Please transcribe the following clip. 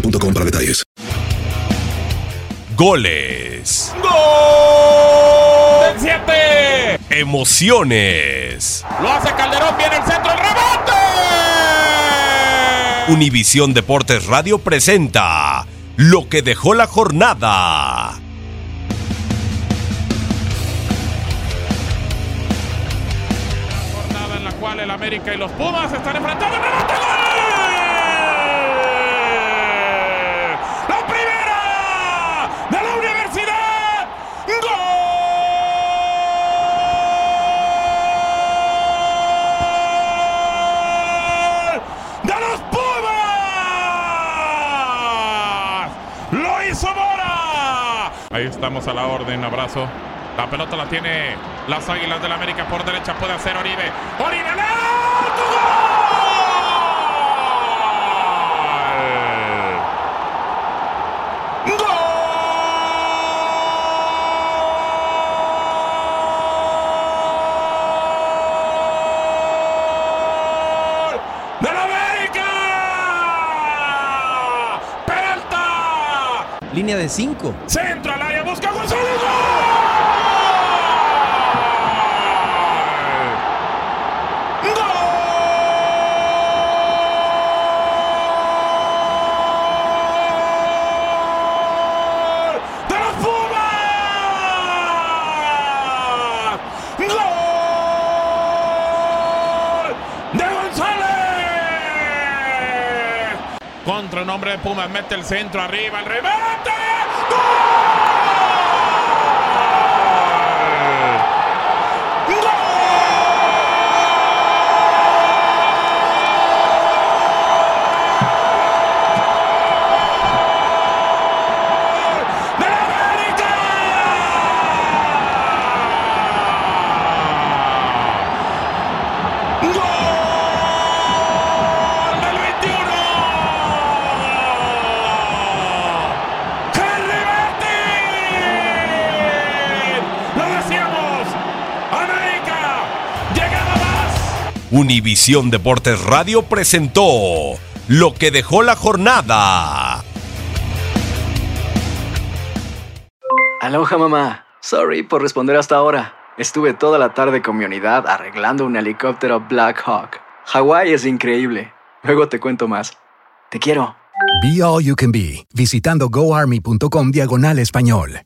boostmobile.com para detalles. Goles. ¡Del 7! Emociones. Lo hace Calderón, viene el centro, el rebote. Univisión Deportes Radio presenta lo que dejó la jornada. Jornada en la cual el América y los Pumas están enfrentando. ¡Rebote, Ahí estamos a la orden, abrazo. La pelota la tiene las Águilas del América por derecha, puede hacer Oribe. ¡Oribe! ¡al alto! ¡Gol! ¡Gol! ¡De la América! ¡Peralta! Línea de 5. Centro al área, busca González. ¡Gol! ¡Gol! ¡De los Pumas! ¡Gol! ¡De González! Contra el nombre de Pumas, mete el centro arriba, el remate. Univisión Deportes Radio presentó lo que dejó la jornada. Aloha mamá. Sorry por responder hasta ahora. Estuve toda la tarde con mi unidad arreglando un helicóptero Black Hawk. Hawái es increíble. Luego te cuento más. Te quiero. Be All You Can Be, visitando goarmy.com diagonal español.